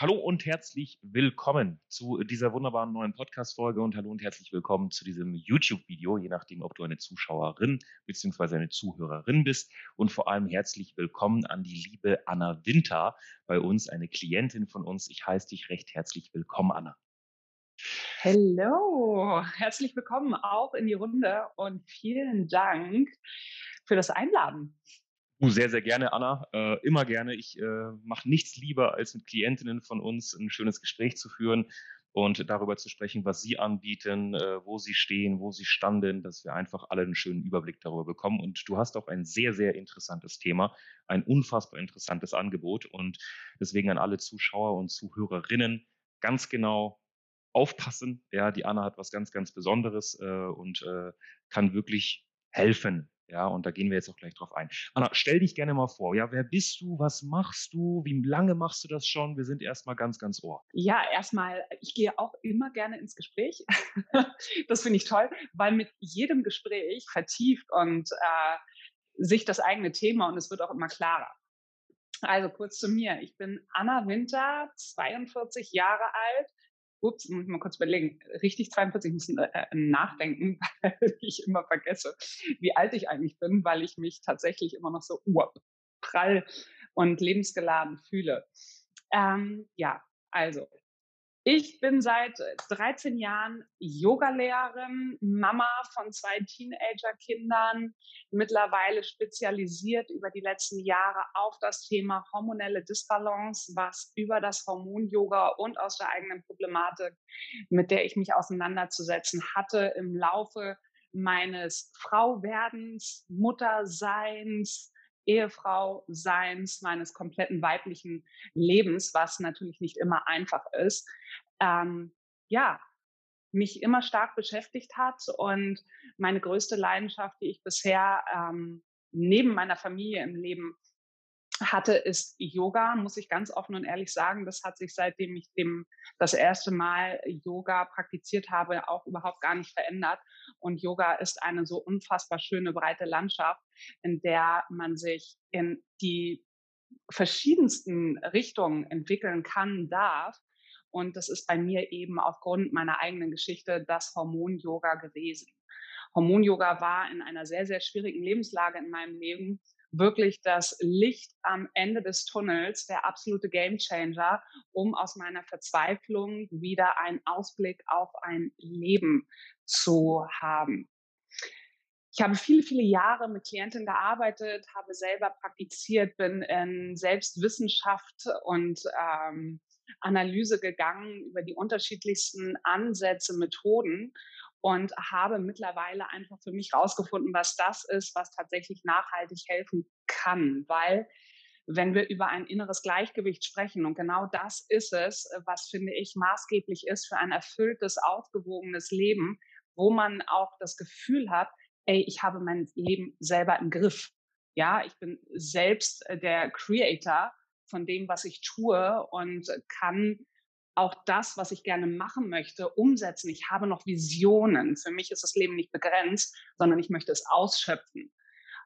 Hallo und herzlich willkommen zu dieser wunderbaren neuen Podcast-Folge und hallo und herzlich willkommen zu diesem YouTube-Video, je nachdem, ob du eine Zuschauerin bzw. eine Zuhörerin bist. Und vor allem herzlich willkommen an die liebe Anna Winter bei uns, eine Klientin von uns. Ich heiße dich recht herzlich willkommen, Anna. Hallo, herzlich willkommen auch in die Runde und vielen Dank für das Einladen. Uh, sehr, sehr gerne, Anna. Äh, immer gerne. Ich äh, mache nichts lieber, als mit Klientinnen von uns ein schönes Gespräch zu führen und darüber zu sprechen, was sie anbieten, äh, wo sie stehen, wo sie standen, dass wir einfach alle einen schönen Überblick darüber bekommen. Und du hast auch ein sehr, sehr interessantes Thema, ein unfassbar interessantes Angebot. Und deswegen an alle Zuschauer und Zuhörerinnen ganz genau aufpassen. Ja, die Anna hat was ganz, ganz Besonderes äh, und äh, kann wirklich helfen, ja, und da gehen wir jetzt auch gleich drauf ein. Anna, stell dich gerne mal vor. Ja, wer bist du? Was machst du? Wie lange machst du das schon? Wir sind erstmal ganz, ganz ohr. Ja, erstmal, ich gehe auch immer gerne ins Gespräch. das finde ich toll, weil mit jedem Gespräch vertieft und äh, sich das eigene Thema und es wird auch immer klarer. Also kurz zu mir. Ich bin Anna Winter, 42 Jahre alt, ups, muss ich mal kurz überlegen, richtig 42, muss äh, äh, nachdenken, weil ich immer vergesse, wie alt ich eigentlich bin, weil ich mich tatsächlich immer noch so prall und lebensgeladen fühle. Ähm, ja, also ich bin seit 13 äh, Jahren Yogalehrerin, Mama von zwei Teenagerkindern, mittlerweile spezialisiert über die letzten Jahre auf das Thema hormonelle Disbalance, was über das Hormon-Yoga und aus der eigenen Problematik, mit der ich mich auseinanderzusetzen hatte, im Laufe meines Frauwerdens, Mutterseins, Ehefrau Seins, meines kompletten weiblichen Lebens, was natürlich nicht immer einfach ist, ähm, ja, mich immer stark beschäftigt hat und meine größte Leidenschaft, die ich bisher ähm, neben meiner Familie im Leben hatte, ist Yoga, muss ich ganz offen und ehrlich sagen. Das hat sich seitdem ich dem das erste Mal Yoga praktiziert habe, auch überhaupt gar nicht verändert. Und Yoga ist eine so unfassbar schöne, breite Landschaft, in der man sich in die verschiedensten Richtungen entwickeln kann, darf. Und das ist bei mir eben aufgrund meiner eigenen Geschichte das Hormon-Yoga gewesen. Hormon-Yoga war in einer sehr, sehr schwierigen Lebenslage in meinem Leben wirklich das Licht am Ende des Tunnels, der absolute Gamechanger, um aus meiner Verzweiflung wieder einen Ausblick auf ein Leben zu haben. Ich habe viele, viele Jahre mit Klientinnen gearbeitet, habe selber praktiziert, bin in Selbstwissenschaft und ähm, Analyse gegangen über die unterschiedlichsten Ansätze, Methoden und habe mittlerweile einfach für mich rausgefunden, was das ist, was tatsächlich nachhaltig helfen kann, weil wenn wir über ein inneres Gleichgewicht sprechen und genau das ist es, was finde ich maßgeblich ist für ein erfülltes, ausgewogenes Leben, wo man auch das Gefühl hat, ey, ich habe mein Leben selber im Griff. Ja, ich bin selbst äh, der Creator von dem, was ich tue und kann auch das, was ich gerne machen möchte, umsetzen. Ich habe noch Visionen. Für mich ist das Leben nicht begrenzt, sondern ich möchte es ausschöpfen,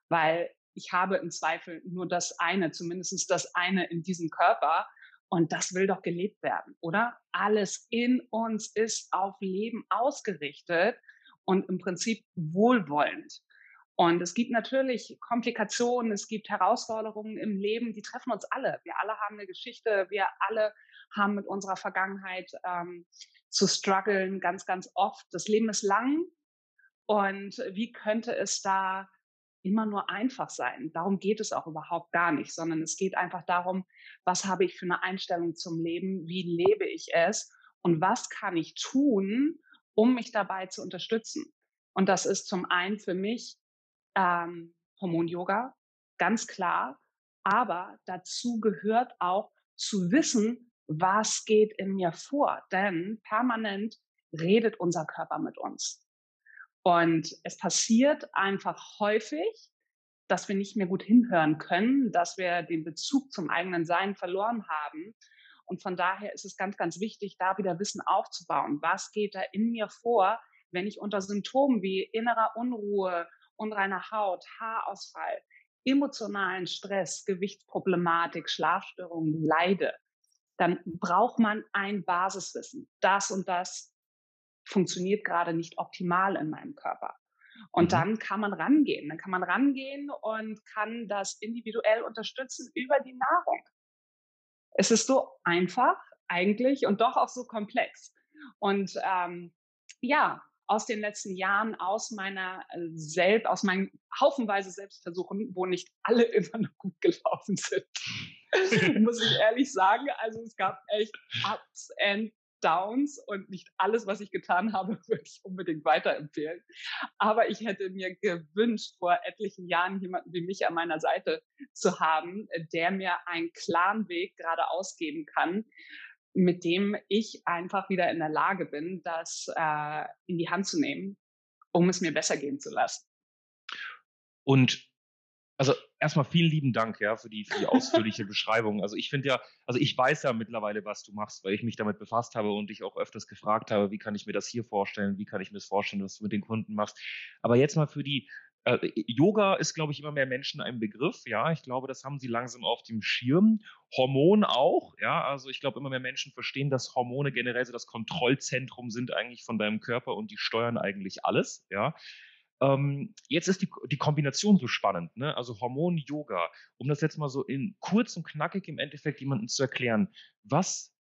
weil ich habe im Zweifel nur das eine, zumindest das eine in diesem Körper. Und das will doch gelebt werden, oder? Alles in uns ist auf Leben ausgerichtet und im Prinzip wohlwollend. Und es gibt natürlich Komplikationen, es gibt Herausforderungen im Leben, die treffen uns alle. Wir alle haben eine Geschichte, wir alle haben mit unserer Vergangenheit ähm, zu strugglen, ganz, ganz oft. Das Leben ist lang und wie könnte es da immer nur einfach sein? Darum geht es auch überhaupt gar nicht, sondern es geht einfach darum, was habe ich für eine Einstellung zum Leben, wie lebe ich es und was kann ich tun, um mich dabei zu unterstützen. Und das ist zum einen für mich ähm, Hormon-Yoga, ganz klar. Aber dazu gehört auch zu wissen, was geht in mir vor. Denn permanent redet unser Körper mit uns. Und es passiert einfach häufig, dass wir nicht mehr gut hinhören können, dass wir den Bezug zum eigenen Sein verloren haben. Und von daher ist es ganz, ganz wichtig, da wieder Wissen aufzubauen. Was geht da in mir vor, wenn ich unter Symptomen wie innerer Unruhe, unreiner Haut, Haarausfall, emotionalen Stress, Gewichtsproblematik, Schlafstörungen leide, dann braucht man ein Basiswissen. Das und das funktioniert gerade nicht optimal in meinem Körper. Und mhm. dann kann man rangehen. Dann kann man rangehen und kann das individuell unterstützen über die Nahrung. Es ist so einfach eigentlich und doch auch so komplex. Und ähm, ja, aus den letzten Jahren, aus meiner äh, selbst, aus meinen haufenweise Selbstversuchen, wo nicht alle immer noch gut gelaufen sind, muss ich ehrlich sagen. Also es gab echt Ups and Downs und nicht alles, was ich getan habe, würde ich unbedingt weiterempfehlen. Aber ich hätte mir gewünscht, vor etlichen Jahren jemanden wie mich an meiner Seite zu haben, der mir einen klaren Weg gerade ausgeben kann, mit dem ich einfach wieder in der Lage bin, das äh, in die Hand zu nehmen, um es mir besser gehen zu lassen. Und also erstmal vielen lieben Dank ja für die für die ausführliche Beschreibung. Also ich finde ja, also ich weiß ja mittlerweile, was du machst, weil ich mich damit befasst habe und dich auch öfters gefragt habe, wie kann ich mir das hier vorstellen, wie kann ich mir das vorstellen, was du mit den Kunden machst. Aber jetzt mal für die äh, Yoga ist, glaube ich, immer mehr Menschen ein Begriff. Ja, ich glaube, das haben sie langsam auf dem Schirm. Hormon auch. Ja, also ich glaube, immer mehr Menschen verstehen, dass Hormone generell so das Kontrollzentrum sind eigentlich von deinem Körper und die steuern eigentlich alles. Ja. Ähm, jetzt ist die, die Kombination so spannend, ne? Also Hormon-Yoga. Um das jetzt mal so in kurz und knackig im Endeffekt jemandem zu erklären, was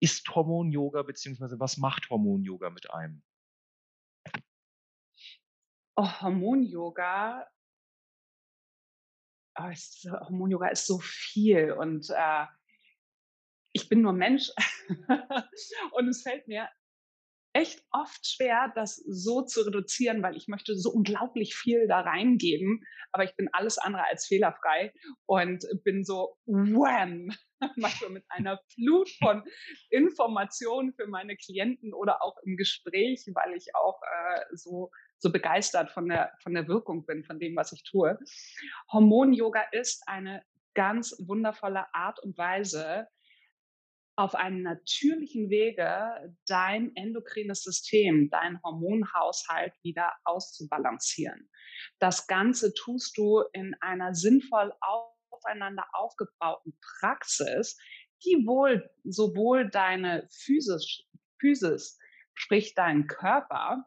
ist Hormon-Yoga, beziehungsweise was macht Hormon-Yoga mit einem? Oh, Hormon-Yoga, oh, Hormon-Yoga ist so viel und äh, ich bin nur Mensch und es fällt mir echt oft schwer, das so zu reduzieren, weil ich möchte so unglaublich viel da reingeben, aber ich bin alles andere als fehlerfrei und bin so wham, manchmal mit einer Flut von Informationen für meine Klienten oder auch im Gespräch, weil ich auch äh, so so begeistert von der von der Wirkung bin von dem, was ich tue. Hormon Yoga ist eine ganz wundervolle Art und Weise, auf einem natürlichen Wege dein endokrines System, dein Hormonhaushalt wieder auszubalancieren. Das Ganze tust du in einer sinnvoll aufeinander aufgebauten Praxis, die wohl sowohl deine Physis, Physis sprich deinen Körper,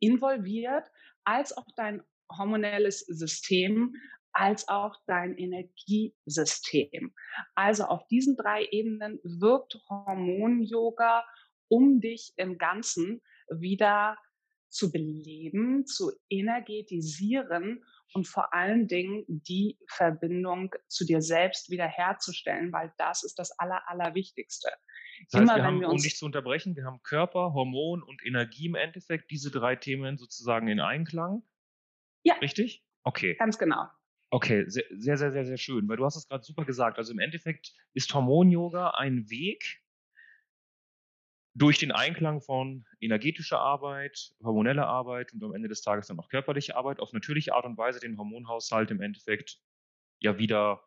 involviert, als auch dein hormonelles System als auch dein Energiesystem. Also auf diesen drei Ebenen wirkt Hormon-Yoga, um dich im Ganzen wieder zu beleben, zu energetisieren und vor allen Dingen die Verbindung zu dir selbst wiederherzustellen, weil das ist das Aller, Allerwichtigste. Das heißt, Immer, wir haben, um nicht zu unterbrechen, wir haben Körper, Hormon und Energie im Endeffekt, diese drei Themen sozusagen in Einklang. Ja. Richtig? Okay. Ganz genau. Okay, sehr, sehr, sehr, sehr, sehr schön, weil du hast es gerade super gesagt. Also im Endeffekt ist Hormon-Yoga ein Weg durch den Einklang von energetischer Arbeit, hormoneller Arbeit und am Ende des Tages dann auch körperliche Arbeit auf natürliche Art und Weise den Hormonhaushalt im Endeffekt ja wieder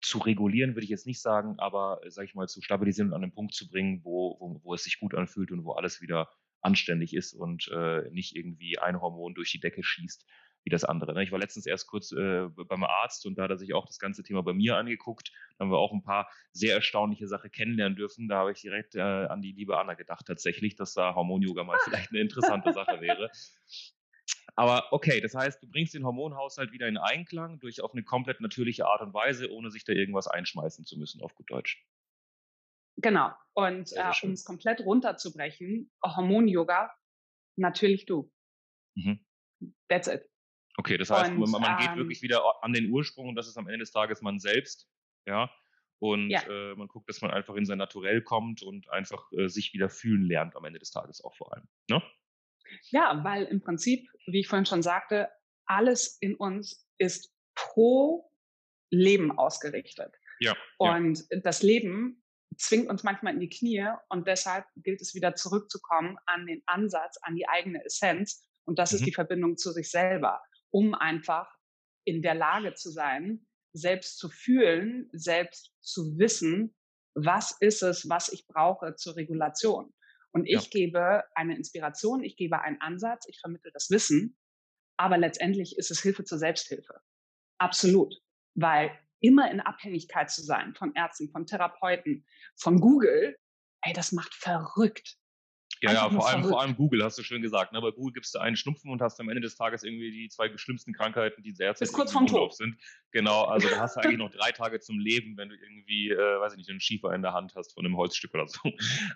zu regulieren, würde ich jetzt nicht sagen, aber sage ich mal zu stabilisieren und an den Punkt zu bringen, wo, wo, wo es sich gut anfühlt und wo alles wieder anständig ist und äh, nicht irgendwie ein Hormon durch die Decke schießt wie das andere. Ne? Ich war letztens erst kurz äh, beim Arzt und da hat er sich auch das ganze Thema bei mir angeguckt. Da haben wir auch ein paar sehr erstaunliche Sachen kennenlernen dürfen. Da habe ich direkt äh, an die liebe Anna gedacht, tatsächlich, dass da Hormon-Yoga mal vielleicht eine interessante Sache wäre. Aber okay, das heißt, du bringst den Hormonhaushalt wieder in Einklang durch auf eine komplett natürliche Art und Weise, ohne sich da irgendwas einschmeißen zu müssen, auf gut Deutsch. Genau. Und äh, um es komplett runterzubrechen, Hormon-Yoga, natürlich du. Mhm. That's it. Okay, das heißt, und, man, man geht ähm, wirklich wieder an den Ursprung und das ist am Ende des Tages man selbst, ja. Und ja. Äh, man guckt, dass man einfach in sein Naturell kommt und einfach äh, sich wieder fühlen lernt am Ende des Tages auch vor allem. Ne? Ja, weil im Prinzip, wie ich vorhin schon sagte, alles in uns ist pro Leben ausgerichtet. Ja. Und ja. das Leben zwingt uns manchmal in die Knie und deshalb gilt es wieder zurückzukommen an den Ansatz, an die eigene Essenz und das mhm. ist die Verbindung zu sich selber, um einfach in der Lage zu sein, selbst zu fühlen, selbst zu wissen, was ist es, was ich brauche zur Regulation. Und ich ja. gebe eine Inspiration, ich gebe einen Ansatz, ich vermittle das Wissen, aber letztendlich ist es Hilfe zur Selbsthilfe. Absolut. Weil immer in Abhängigkeit zu sein von Ärzten, von Therapeuten, von Google, ey, das macht verrückt. Ja, ja, vor allem, vor allem Google, hast du schön gesagt. Ne? Bei Google gibst du einen Schnupfen und hast am Ende des Tages irgendwie die zwei schlimmsten Krankheiten, die sehr Bis kurz vom Tod sind. Genau, also da hast du eigentlich noch drei Tage zum Leben, wenn du irgendwie, äh, weiß ich nicht, einen Schiefer in der Hand hast von einem Holzstück oder so. Ähm,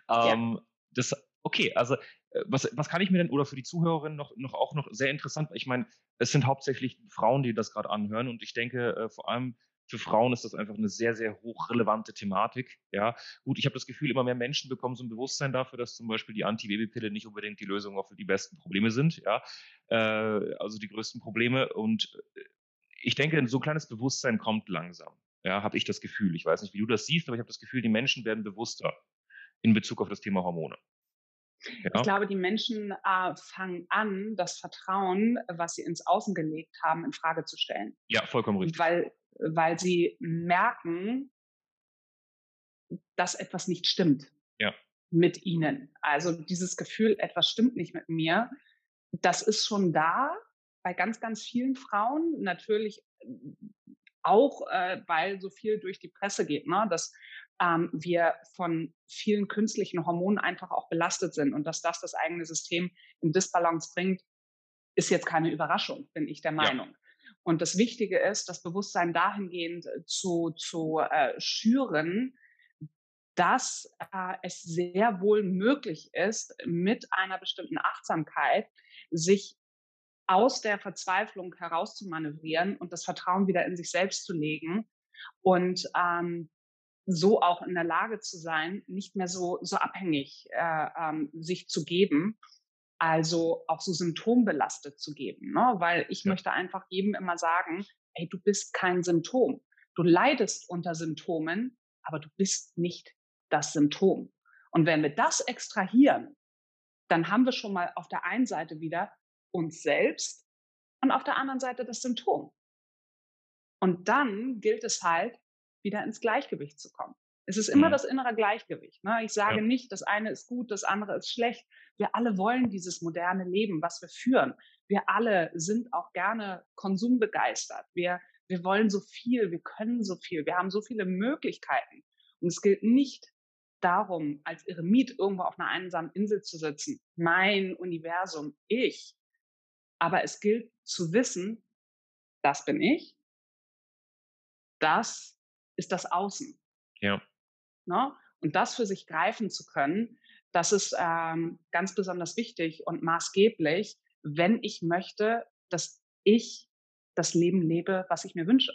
ja. Das, okay, also äh, was, was kann ich mir denn, oder für die Zuhörerinnen noch, noch auch noch sehr interessant, ich meine, es sind hauptsächlich Frauen, die das gerade anhören und ich denke, äh, vor allem für Frauen ist das einfach eine sehr, sehr hochrelevante Thematik. Ja, gut, ich habe das Gefühl, immer mehr Menschen bekommen so ein Bewusstsein dafür, dass zum Beispiel die Antibabypille nicht unbedingt die Lösung auf die besten Probleme sind. Ja, äh, also die größten Probleme. Und äh, ich denke, so ein kleines Bewusstsein kommt langsam. Ja, habe ich das Gefühl. Ich weiß nicht, wie du das siehst, aber ich habe das Gefühl, die Menschen werden bewusster in Bezug auf das Thema Hormone. Ja. Ich glaube, die Menschen äh, fangen an, das Vertrauen, was sie ins Außen gelegt haben, in Frage zu stellen. Ja, vollkommen richtig. Weil weil sie merken, dass etwas nicht stimmt ja. mit ihnen. Also dieses Gefühl, etwas stimmt nicht mit mir, das ist schon da bei ganz, ganz vielen Frauen. Natürlich auch, äh, weil so viel durch die Presse geht, ne? dass ähm, wir von vielen künstlichen Hormonen einfach auch belastet sind und dass das das eigene System in Disbalance bringt, ist jetzt keine Überraschung, bin ich der Meinung. Ja. Und das Wichtige ist, das Bewusstsein dahingehend äh, zu, zu äh, schüren, dass äh, es sehr wohl möglich ist, mit einer bestimmten Achtsamkeit sich aus der Verzweiflung heraus zu manövrieren und das Vertrauen wieder in sich selbst zu legen und ähm, so auch in der Lage zu sein, nicht mehr so, so abhängig äh, ähm, sich zu geben also auch so symptombelastet zu geben, ne? weil ich ja. möchte einfach jedem immer sagen, hey, du bist kein Symptom. Du leidest unter Symptomen, aber du bist nicht das Symptom. Und wenn wir das extrahieren, dann haben wir schon mal auf der einen Seite wieder uns selbst und auf der anderen Seite das Symptom. Und dann gilt es halt, wieder ins Gleichgewicht zu kommen. Es ist immer mhm. das innere Gleichgewicht. Ne? Ich sage ja. nicht, das eine ist gut, das andere ist schlecht. Wir alle wollen dieses moderne Leben, was wir führen. Wir alle sind auch gerne konsumbegeistert. Wir, wir wollen so viel, wir können so viel, wir haben so viele Möglichkeiten. Und es gilt nicht darum, als Eremit irgendwo auf einer einsamen Insel zu sitzen. Mein Universum, ich. Aber es gilt zu wissen, das bin ich. Das ist das Außen. Ja. Ne? Und das für sich greifen zu können, das ist ähm, ganz besonders wichtig und maßgeblich, wenn ich möchte, dass ich das Leben lebe, was ich mir wünsche.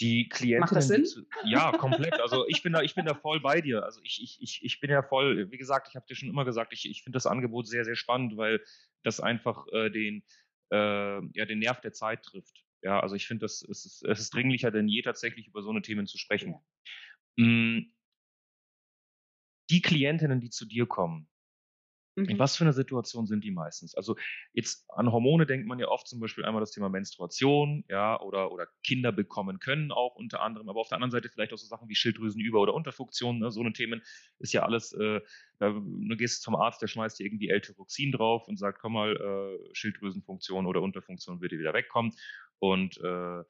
Die das Sinn? Ja, komplett. Also ich bin da, ich bin da voll bei dir. Also ich, ich, ich, ich bin ja voll, wie gesagt, ich habe dir schon immer gesagt, ich, ich finde das Angebot sehr, sehr spannend, weil das einfach äh, den, äh, ja, den Nerv der Zeit trifft. Ja, also ich finde, es ist, es ist dringlicher denn je, tatsächlich über so eine Themen zu sprechen. Ja. Hm, die Klientinnen, die zu dir kommen, in mhm. was für einer Situation sind die meistens? Also jetzt an Hormone denkt man ja oft zum Beispiel einmal das Thema Menstruation, ja, oder, oder Kinder bekommen können auch unter anderem, aber auf der anderen Seite vielleicht auch so Sachen wie Schilddrüsenüber- oder Unterfunktion, ne, so eine Themen ist ja alles, äh, da, du gehst zum Arzt, der schmeißt dir irgendwie L-Tyroxin drauf und sagt, komm mal, äh, Schilddrüsenfunktion oder Unterfunktion wird dir wieder wegkommen und äh,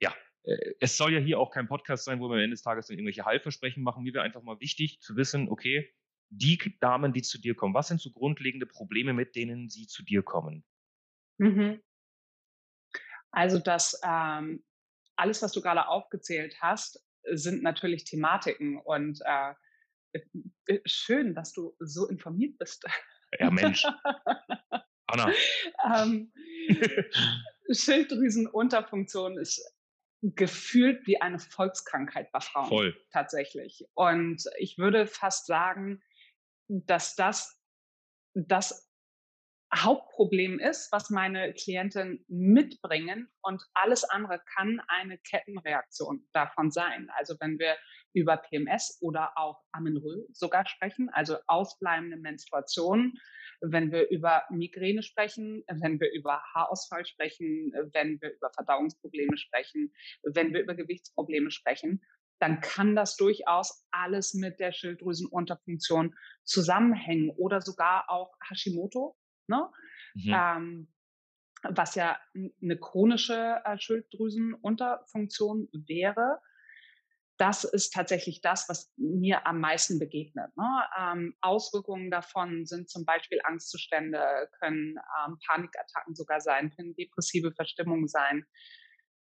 ja, äh, es soll ja hier auch kein Podcast sein, wo wir am Ende des Tages dann irgendwelche Heilversprechen machen. Mir wäre einfach mal wichtig zu wissen, okay, die Damen, die zu dir kommen, was sind so grundlegende Probleme, mit denen sie zu dir kommen? Mhm. Also das ähm, alles, was du gerade aufgezählt hast, sind natürlich Thematiken und äh, äh schön, dass du so informiert bist. Ja, Mensch. Anna. ähm, Schilddrüsenunterfunktion ist gefühlt wie eine Volkskrankheit bei Frauen. Voll. Tatsächlich. Und ich würde fast sagen, dass das das Hauptproblem ist, was meine Klienten mitbringen und alles andere kann eine Kettenreaktion davon sein. Also wenn wir über PMS oder auch Amenorrhoe sogar sprechen, also ausbleibende Menstruation, wenn wir über Migräne sprechen, wenn wir über Haarausfall sprechen, wenn wir über Verdauungsprobleme sprechen, wenn wir über Gewichtsprobleme sprechen, dann kann das durchaus alles mit der Schilddrüsenunterfunktion zusammenhängen oder sogar auch Hashimoto, ne? Mhm. Ähm, was ja eine chronische äh, Schilddrüsenunterfunktion wäre. Das ist tatsächlich das, was mir am meisten begegnet. Ne? Ähm, Auswirkungen davon sind zum Beispiel Angstzustände, können ähm, Panikattacken sogar sein, können depressive Verstimmungen sein,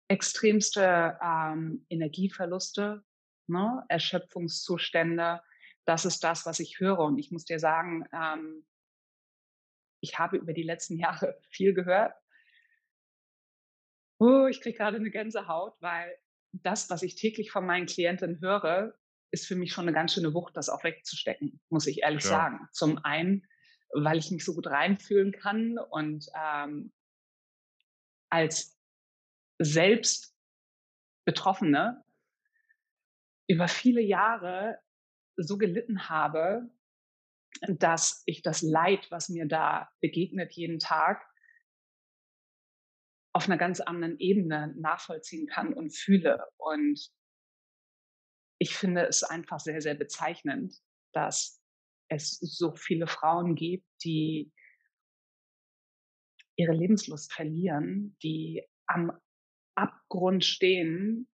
extremste ähm, Energieverluste, ne? Erschöpfungszustände. Das ist das, was ich höre. Und ich muss dir sagen, ähm, ich habe über die letzten Jahre viel gehört. Oh, ich kriege gerade eine Gänsehaut, weil das, was ich täglich von meinen Klienten höre, ist für mich schon eine ganz schöne Wucht, das auch wegzustecken, muss ich ehrlich ja. sagen. Zum einen, weil ich mich so gut reinfühlen kann und ähm, als selbst Betroffene über viele Jahre so gelitten habe, dass ich das Leid, was mir da begegnet jeden Tag, auf einer ganz anderen Ebene nachvollziehen kann und fühle. Und ich finde es einfach sehr, sehr bezeichnend, dass es so viele Frauen gibt, die ihre Lebenslust verlieren, die am Abgrund stehen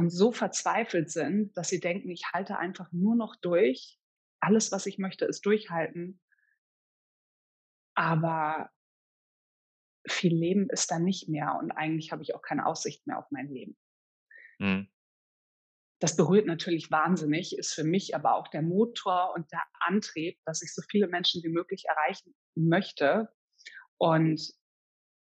und so verzweifelt sind, dass sie denken, ich halte einfach nur noch durch alles, was ich möchte, ist durchhalten. Aber viel Leben ist da nicht mehr und eigentlich habe ich auch keine Aussicht mehr auf mein Leben. Mhm. Das berührt natürlich wahnsinnig, ist für mich aber auch der Motor und der Antrieb, dass ich so viele Menschen wie möglich erreichen möchte. Und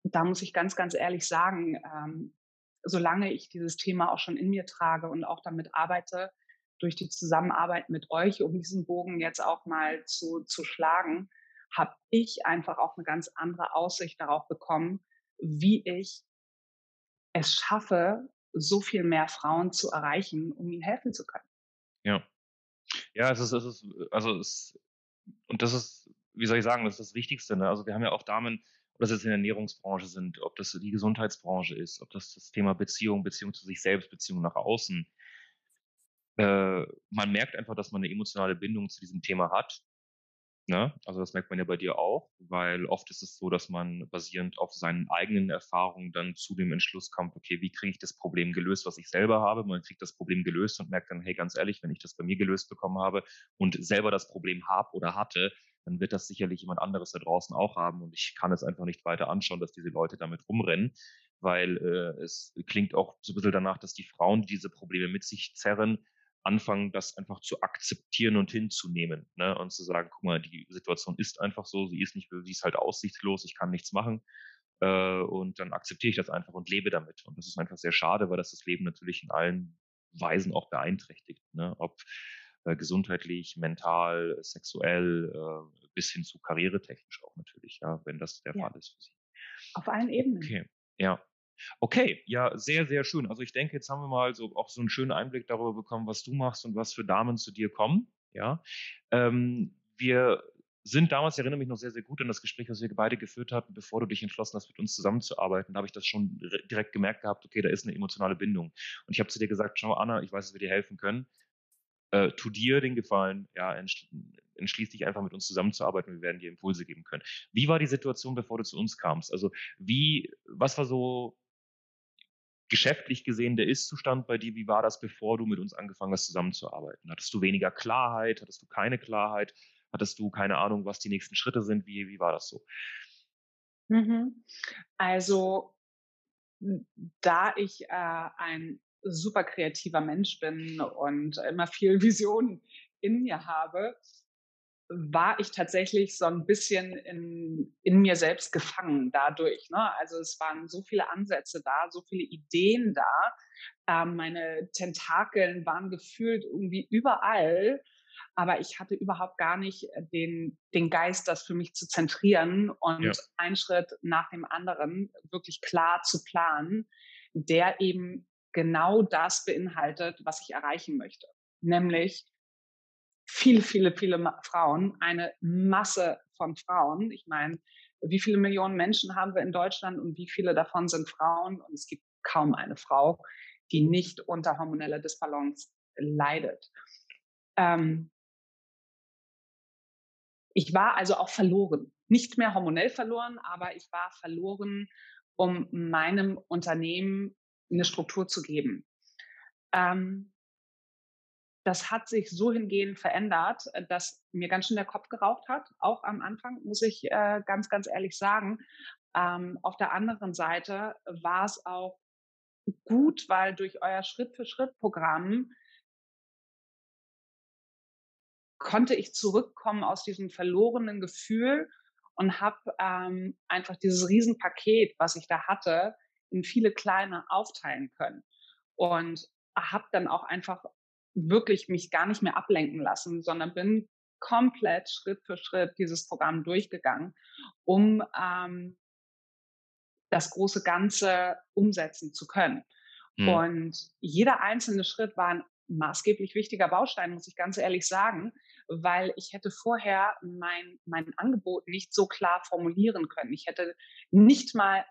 da muss ich ganz, ganz ehrlich sagen, ähm, solange ich dieses Thema auch schon in mir trage und auch damit arbeite, durch die Zusammenarbeit mit euch, um diesen Bogen jetzt auch mal zu, zu schlagen, habe ich einfach auch eine ganz andere Aussicht darauf bekommen, wie ich es schaffe, so viel mehr Frauen zu erreichen, um ihnen helfen zu können. Ja. Ja, es ist, es ist, also es, und das ist, wie soll ich sagen, das ist das Wichtigste. Ne? Also wir haben ja auch Damen, ob das jetzt in der Ernährungsbranche sind, ob das die Gesundheitsbranche ist, ob das das Thema Beziehung, Beziehung zu sich selbst, Beziehung nach außen, äh, man merkt einfach, dass man eine emotionale Bindung zu diesem Thema hat. Ne? Also das merkt man ja bei dir auch, weil oft ist es so, dass man basierend auf seinen eigenen Erfahrungen dann zu dem Entschluss kommt, okay, wie kriege ich das Problem gelöst, was ich selber habe? Man kriegt das Problem gelöst und merkt dann, hey, ganz ehrlich, wenn ich das bei mir gelöst bekommen habe und selber das Problem habe oder hatte, dann wird das sicherlich jemand anderes da draußen auch haben und ich kann es einfach nicht weiter anschauen, dass diese Leute damit rumrennen, weil äh, es klingt auch so ein bisschen danach, dass die Frauen, die diese Probleme mit sich zerren, anfangen, das einfach zu akzeptieren und hinzunehmen ne? und zu sagen, guck mal, die Situation ist einfach so, sie ist nicht, sie ist halt aussichtslos, ich kann nichts machen äh, und dann akzeptiere ich das einfach und lebe damit. Und das ist einfach sehr schade, weil das das Leben natürlich in allen Weisen auch beeinträchtigt, ne? ob äh, gesundheitlich, mental, sexuell, äh, bis hin zu karrieretechnisch auch natürlich, ja, wenn das der ja. Fall ist für Sie. Auf allen Ebenen. Okay, ja. Okay, ja, sehr, sehr schön. Also ich denke, jetzt haben wir mal so auch so einen schönen Einblick darüber bekommen, was du machst und was für Damen zu dir kommen. Ja, ähm, wir sind damals, ich erinnere mich noch sehr, sehr gut an das Gespräch, was wir beide geführt hatten, bevor du dich entschlossen hast, mit uns zusammenzuarbeiten. Da habe ich das schon direkt gemerkt gehabt, okay, da ist eine emotionale Bindung. Und ich habe zu dir gesagt, schau Anna, ich weiß, dass wir dir helfen können. Äh, tu dir den Gefallen, ja, entschließ dich einfach mit uns zusammenzuarbeiten wir werden dir Impulse geben können. Wie war die Situation, bevor du zu uns kamst? Also wie, was war so geschäftlich gesehen der Ist-Zustand bei dir? Wie war das, bevor du mit uns angefangen hast, zusammenzuarbeiten? Hattest du weniger Klarheit? Hattest du keine Klarheit? Hattest du keine Ahnung, was die nächsten Schritte sind? Wie, wie war das so? Mhm. Also, da ich äh, ein super kreativer Mensch bin und immer viel Vision in mir habe, war ich tatsächlich so ein bisschen in, in mir selbst gefangen dadurch. Ne? Also es waren so viele Ansätze da, so viele Ideen da. Ähm, meine Tentakeln waren gefühlt irgendwie überall. aber ich hatte überhaupt gar nicht äh, den, den Geist, das für mich zu zentrieren und ja. einen Schritt nach dem anderen wirklich klar zu planen, der eben genau das beinhaltet, was ich erreichen möchte. Nämlich viele, viele, viele Frauen, eine Masse von Frauen. Ich meine, wie viele Millionen Menschen haben wir in Deutschland und wie viele davon sind Frauen? Und es gibt kaum eine Frau, die nicht unter hormoneller Disbalance leidet. Ähm, ich war also auch verloren. Nicht mehr hormonell verloren, aber ich war verloren, um meinem Unternehmen eine Struktur zu geben. Ähm, das hat sich so hingehend verändert, dass mir ganz schön der Kopf geraucht hat, auch am Anfang, muss ich äh, ganz, ganz ehrlich sagen. Ähm, auf der anderen Seite war es auch gut, weil durch euer Schritt-für-Schritt-Programm konnte ich zurückkommen aus diesem verlorenen Gefühl und habe ähm, einfach dieses Riesenpaket, was ich da hatte, in viele kleine aufteilen können. Und habe dann auch einfach wirklich mich gar nicht mehr ablenken lassen, sondern bin komplett Schritt für Schritt dieses Programm durchgegangen, um ähm, das große Ganze umsetzen zu können. Hm. Und jeder einzelne Schritt war ein maßgeblich wichtiger Baustein, muss ich ganz ehrlich sagen, weil ich hätte vorher mein, mein Angebot nicht so klar formulieren können. Ich hätte nicht mal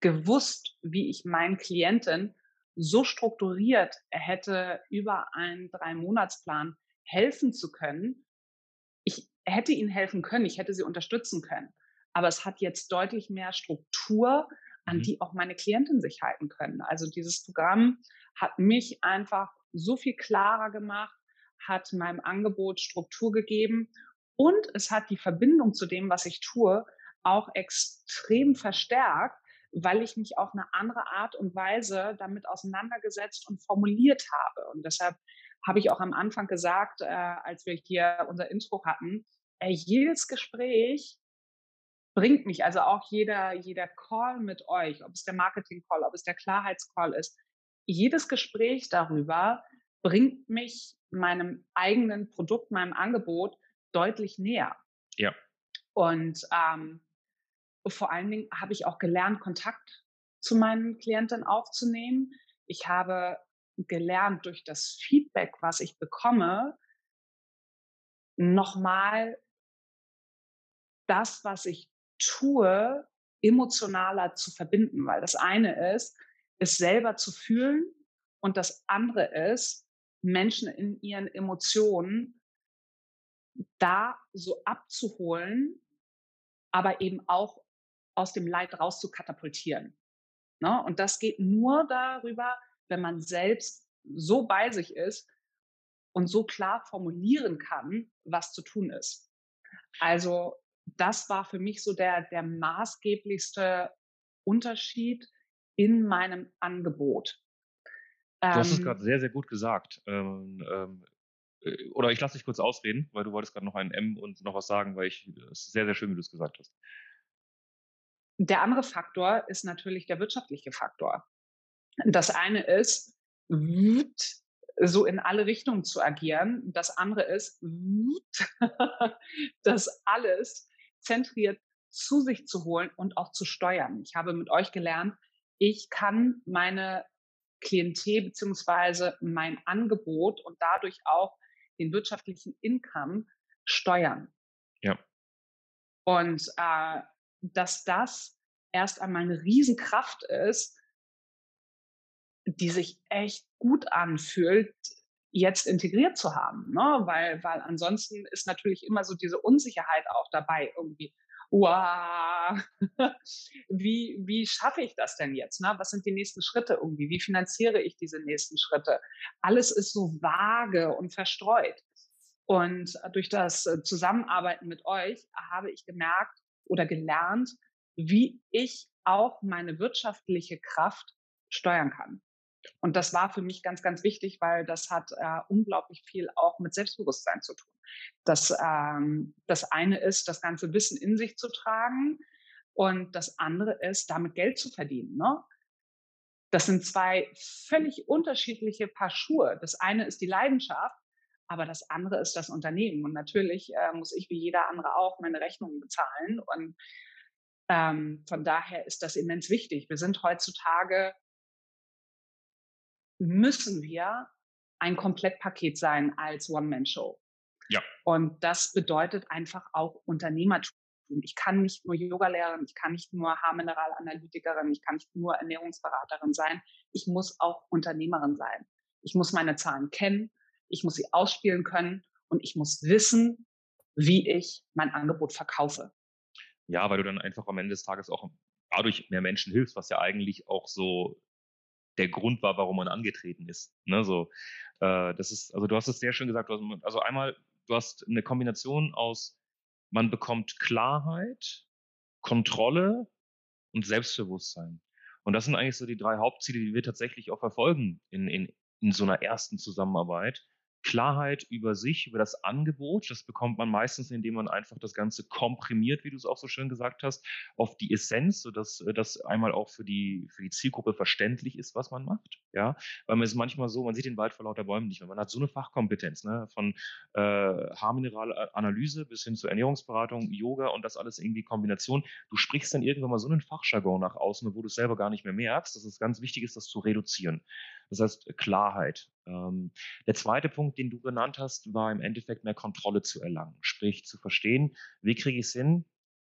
gewusst, wie ich meinen Klienten so strukturiert hätte über einen Drei-Monats-Plan helfen zu können. Ich hätte ihnen helfen können, ich hätte sie unterstützen können. Aber es hat jetzt deutlich mehr Struktur, an mhm. die auch meine Klienten sich halten können. Also dieses Programm hat mich einfach so viel klarer gemacht, hat meinem Angebot Struktur gegeben und es hat die Verbindung zu dem, was ich tue, auch extrem verstärkt, weil ich mich auf eine andere Art und Weise damit auseinandergesetzt und formuliert habe. Und deshalb habe ich auch am Anfang gesagt, äh, als wir hier unser Intro hatten, äh, jedes Gespräch bringt mich, also auch jeder, jeder Call mit euch, ob es der Marketing-Call, ob es der Klarheitscall ist, jedes Gespräch darüber bringt mich meinem eigenen Produkt, meinem Angebot deutlich näher. Ja. Und ähm, vor allen Dingen habe ich auch gelernt, Kontakt zu meinen Klienten aufzunehmen. Ich habe gelernt, durch das Feedback, was ich bekomme, nochmal das, was ich tue, emotionaler zu verbinden, weil das eine ist, es selber zu fühlen und das andere ist, Menschen in ihren Emotionen da so abzuholen, aber eben auch aus dem Leid raus zu katapultieren. Ne? Und das geht nur darüber, wenn man selbst so bei sich ist und so klar formulieren kann, was zu tun ist. Also das war für mich so der, der maßgeblichste Unterschied in meinem Angebot. Du hast es ähm gerade sehr, sehr gut gesagt. Ähm, ähm, äh, oder ich lasse dich kurz ausreden, weil du wolltest gerade noch ein M und noch was sagen, weil ich es ist sehr, sehr schön, wie du es gesagt hast. Der andere Faktor ist natürlich der wirtschaftliche Faktor. Das eine ist, so in alle Richtungen zu agieren. Das andere ist, das alles zentriert zu sich zu holen und auch zu steuern. Ich habe mit euch gelernt, ich kann meine Klientel beziehungsweise mein Angebot und dadurch auch den wirtschaftlichen Income steuern. Ja. Und äh, dass das erst einmal eine Riesenkraft ist, die sich echt gut anfühlt, jetzt integriert zu haben. Ne? Weil, weil ansonsten ist natürlich immer so diese Unsicherheit auch dabei irgendwie. Wow, wie, wie schaffe ich das denn jetzt? Ne? Was sind die nächsten Schritte irgendwie? Wie finanziere ich diese nächsten Schritte? Alles ist so vage und verstreut. Und durch das Zusammenarbeiten mit euch habe ich gemerkt oder gelernt, wie ich auch meine wirtschaftliche Kraft steuern kann. Und das war für mich ganz, ganz wichtig, weil das hat äh, unglaublich viel auch mit Selbstbewusstsein zu tun. Das, ähm, das eine ist, das ganze Wissen in sich zu tragen und das andere ist, damit Geld zu verdienen. Ne? Das sind zwei völlig unterschiedliche Paar Schuhe. Das eine ist die Leidenschaft, aber das andere ist das Unternehmen. Und natürlich äh, muss ich wie jeder andere auch meine Rechnungen bezahlen. Und ähm, von daher ist das immens wichtig. Wir sind heutzutage, müssen wir ein Komplettpaket sein als One-Man-Show. Ja. Und das bedeutet einfach auch Unternehmertum. Ich kann nicht nur Yogalehrerin, ich kann nicht nur Haarmineralanalytikerin, ich kann nicht nur Ernährungsberaterin sein. Ich muss auch Unternehmerin sein. Ich muss meine Zahlen kennen, ich muss sie ausspielen können und ich muss wissen, wie ich mein Angebot verkaufe. Ja, weil du dann einfach am Ende des Tages auch dadurch mehr Menschen hilfst, was ja eigentlich auch so der Grund war, warum man angetreten ist. Ne, so, äh, das ist, also du hast es sehr schön gesagt. Also einmal, du hast eine Kombination aus, man bekommt Klarheit, Kontrolle und Selbstbewusstsein. Und das sind eigentlich so die drei Hauptziele, die wir tatsächlich auch verfolgen in, in, in so einer ersten Zusammenarbeit. Klarheit über sich, über das Angebot. Das bekommt man meistens, indem man einfach das Ganze komprimiert, wie du es auch so schön gesagt hast, auf die Essenz, sodass äh, das einmal auch für die, für die Zielgruppe verständlich ist, was man macht. Ja, weil man ist manchmal so, man sieht den Wald vor lauter Bäumen nicht mehr. Man hat so eine Fachkompetenz, ne? von äh, Haarmineralanalyse bis hin zur Ernährungsberatung, Yoga und das alles irgendwie Kombination. Du sprichst dann irgendwann mal so einen Fachjargon nach außen, wo du es selber gar nicht mehr merkst, dass es ganz wichtig ist, das zu reduzieren. Das heißt Klarheit. Ähm, der zweite Punkt, den du genannt hast, war im Endeffekt mehr Kontrolle zu erlangen, sprich zu verstehen, wie kriege ich es hin,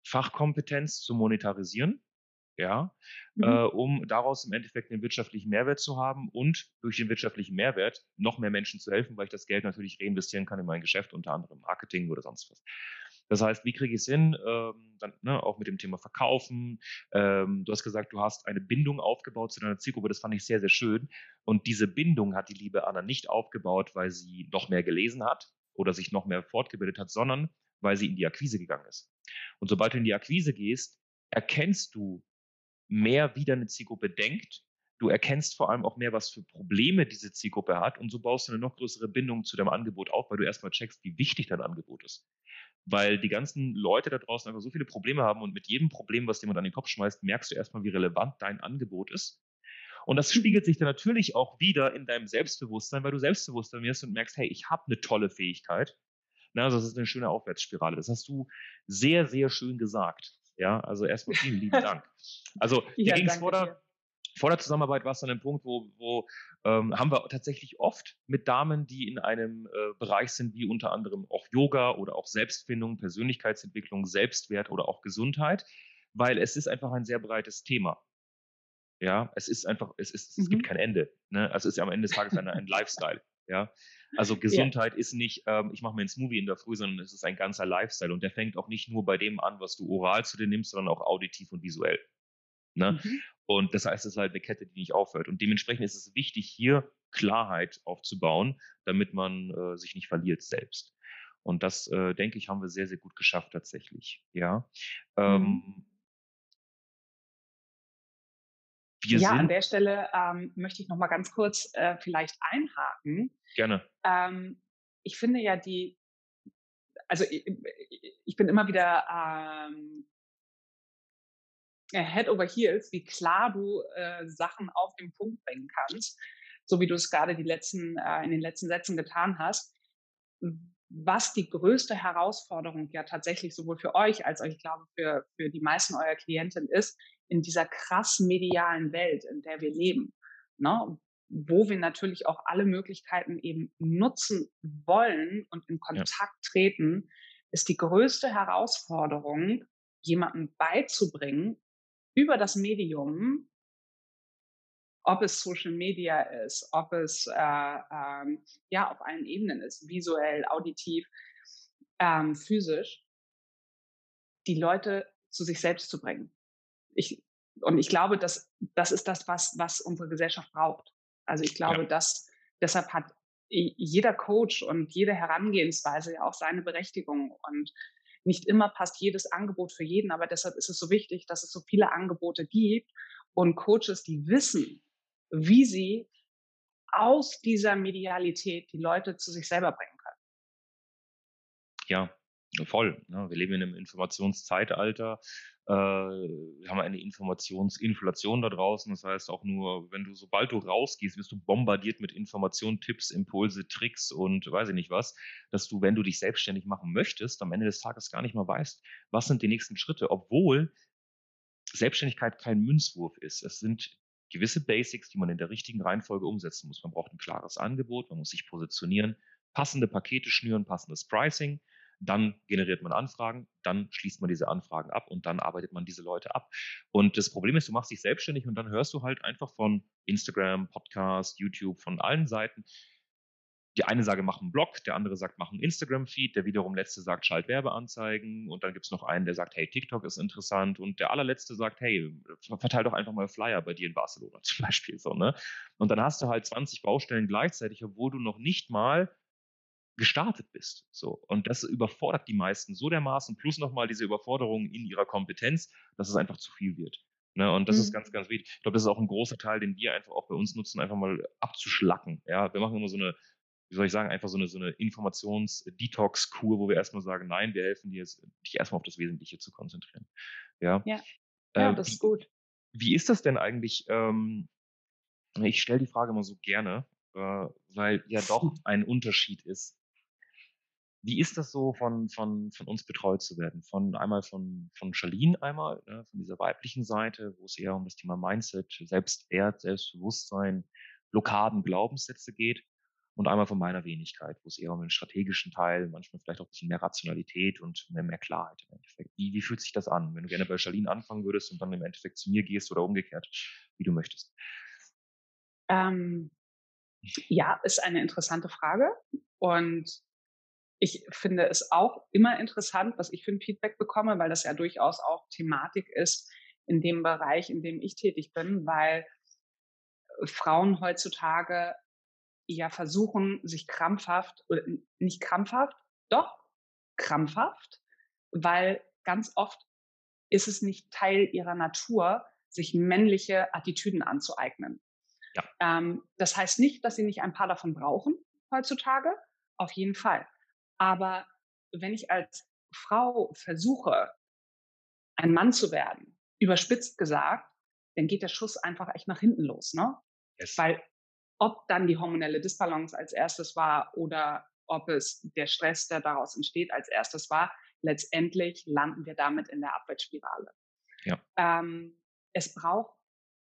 Fachkompetenz zu monetarisieren, ja, mhm. äh, um daraus im Endeffekt einen wirtschaftlichen Mehrwert zu haben und durch den wirtschaftlichen Mehrwert noch mehr Menschen zu helfen, weil ich das Geld natürlich reinvestieren kann in mein Geschäft, unter anderem Marketing oder sonst was. Das heißt, wie kriege ich es hin, ähm, dann, ne, auch mit dem Thema Verkaufen. Ähm, du hast gesagt, du hast eine Bindung aufgebaut zu deiner Zielgruppe. Das fand ich sehr, sehr schön. Und diese Bindung hat die liebe Anna nicht aufgebaut, weil sie noch mehr gelesen hat oder sich noch mehr fortgebildet hat, sondern weil sie in die Akquise gegangen ist. Und sobald du in die Akquise gehst, erkennst du mehr, wie deine Zielgruppe denkt. Du erkennst vor allem auch mehr, was für Probleme diese Zielgruppe hat. Und so baust du eine noch größere Bindung zu deinem Angebot auf, weil du erstmal checkst, wie wichtig dein Angebot ist weil die ganzen Leute da draußen einfach so viele Probleme haben und mit jedem Problem, was jemand an den Kopf schmeißt, merkst du erstmal, wie relevant dein Angebot ist. Und das spiegelt sich dann natürlich auch wieder in deinem Selbstbewusstsein, weil du selbstbewusster wirst und merkst, hey, ich habe eine tolle Fähigkeit. Na, also das ist eine schöne Aufwärtsspirale. Das hast du sehr, sehr schön gesagt. Ja, also erstmal vielen lieben Dank. Also, ja, ging es vor der, vor der Zusammenarbeit war es dann ein Punkt, wo, wo ähm, haben wir tatsächlich oft mit Damen, die in einem äh, Bereich sind, wie unter anderem auch Yoga oder auch Selbstfindung, Persönlichkeitsentwicklung, Selbstwert oder auch Gesundheit, weil es ist einfach ein sehr breites Thema. Ja, es ist einfach, es ist, mhm. es gibt mhm. kein Ende. Ne? Also es ist ja am Ende des Tages ein, ein Lifestyle. Ja, also Gesundheit ja. ist nicht, ähm, ich mache mir ein Smoothie in der Früh, sondern es ist ein ganzer Lifestyle und der fängt auch nicht nur bei dem an, was du oral zu dir nimmst, sondern auch auditiv und visuell. Ne? Mhm. Und das heißt, es ist halt eine Kette, die nicht aufhört. Und dementsprechend ist es wichtig, hier Klarheit aufzubauen, damit man äh, sich nicht verliert selbst. Und das, äh, denke ich, haben wir sehr, sehr gut geschafft tatsächlich. Ja. Ähm, mhm. ja, an der Stelle ähm, möchte ich noch mal ganz kurz äh, vielleicht einhaken. Gerne. Ähm, ich finde ja die, also ich, ich bin immer wieder ähm, äh, Head over Heels, wie klar du äh, Sachen auf den Punkt bringen kannst, so wie du es gerade die letzten, äh, in den letzten Sätzen getan hast. Was die größte Herausforderung ja tatsächlich sowohl für euch als auch ich glaube für, für die meisten eurer Klienten ist, in dieser krass medialen Welt, in der wir leben, ne? wo wir natürlich auch alle Möglichkeiten eben nutzen wollen und in Kontakt ja. treten, ist die größte Herausforderung, jemandem beizubringen, über das Medium, ob es Social Media ist, ob es äh, ähm, ja auf allen Ebenen ist, visuell, auditiv, ähm, physisch, die Leute zu sich selbst zu bringen. Ich, und ich glaube, dass das ist das, was, was unsere Gesellschaft braucht. Also ich glaube, ja. dass deshalb hat jeder Coach und jede Herangehensweise ja auch seine Berechtigung. Und nicht immer passt jedes Angebot für jeden, aber deshalb ist es so wichtig, dass es so viele Angebote gibt und Coaches, die wissen, wie sie aus dieser Medialität die Leute zu sich selber bringen können. Ja, Voll. Ne? Wir leben in einem Informationszeitalter. Äh, wir haben eine Informationsinflation da draußen. Das heißt auch nur, wenn du, sobald du rausgehst, wirst du bombardiert mit Informationen, Tipps, Impulse, Tricks und weiß ich nicht was, dass du, wenn du dich selbstständig machen möchtest, am Ende des Tages gar nicht mehr weißt, was sind die nächsten Schritte, obwohl Selbstständigkeit kein Münzwurf ist. Es sind gewisse Basics, die man in der richtigen Reihenfolge umsetzen muss. Man braucht ein klares Angebot, man muss sich positionieren, passende Pakete schnüren, passendes Pricing dann generiert man Anfragen, dann schließt man diese Anfragen ab und dann arbeitet man diese Leute ab. Und das Problem ist, du machst dich selbstständig und dann hörst du halt einfach von Instagram, Podcast, YouTube, von allen Seiten. Die eine sage, mach einen Blog, der andere sagt, mach einen Instagram-Feed, der wiederum letzte sagt, schalt Werbeanzeigen und dann gibt es noch einen, der sagt, hey, TikTok ist interessant und der allerletzte sagt, hey, verteil doch einfach mal Flyer bei dir in Barcelona zum Beispiel. So, ne? Und dann hast du halt 20 Baustellen gleichzeitig, obwohl du noch nicht mal gestartet bist. So. Und das überfordert die meisten so dermaßen, plus nochmal diese Überforderung in ihrer Kompetenz, dass es einfach zu viel wird. Ne? Und das mhm. ist ganz, ganz wichtig. Ich glaube, das ist auch ein großer Teil, den wir einfach auch bei uns nutzen, einfach mal abzuschlacken. Ja, wir machen immer so eine, wie soll ich sagen, einfach so eine, so eine Informations-Detox-Kur, wo wir erstmal sagen, nein, wir helfen dir jetzt, dich erstmal auf das Wesentliche zu konzentrieren. Ja, ja. ja äh, das ist gut. Wie ist das denn eigentlich? Ähm, ich stelle die Frage immer so gerne, äh, weil ja doch ein Unterschied ist, wie ist das so, von, von, von uns betreut zu werden? Von einmal von, von Charlene einmal, ne, von dieser weiblichen Seite, wo es eher um das Thema Mindset, Selbstwert, Selbstbewusstsein, Blockaden, Glaubenssätze geht. Und einmal von meiner Wenigkeit, wo es eher um den strategischen Teil, manchmal vielleicht auch ein bisschen mehr Rationalität und mehr, mehr Klarheit im Endeffekt. Wie, wie fühlt sich das an, wenn du gerne bei Charlene anfangen würdest und dann im Endeffekt zu mir gehst oder umgekehrt, wie du möchtest? Ähm, ja, ist eine interessante Frage. Und ich finde es auch immer interessant, was ich für ein Feedback bekomme, weil das ja durchaus auch Thematik ist in dem Bereich, in dem ich tätig bin, weil Frauen heutzutage ja versuchen, sich krampfhaft, oder nicht krampfhaft, doch krampfhaft, weil ganz oft ist es nicht Teil ihrer Natur, sich männliche Attitüden anzueignen. Ja. Ähm, das heißt nicht, dass sie nicht ein paar davon brauchen heutzutage, auf jeden Fall. Aber wenn ich als Frau versuche, ein Mann zu werden, überspitzt gesagt, dann geht der Schuss einfach echt nach hinten los, ne? Yes. Weil ob dann die hormonelle Disbalance als erstes war oder ob es der Stress, der daraus entsteht, als erstes war, letztendlich landen wir damit in der Abwärtsspirale. Ja. Ähm, es braucht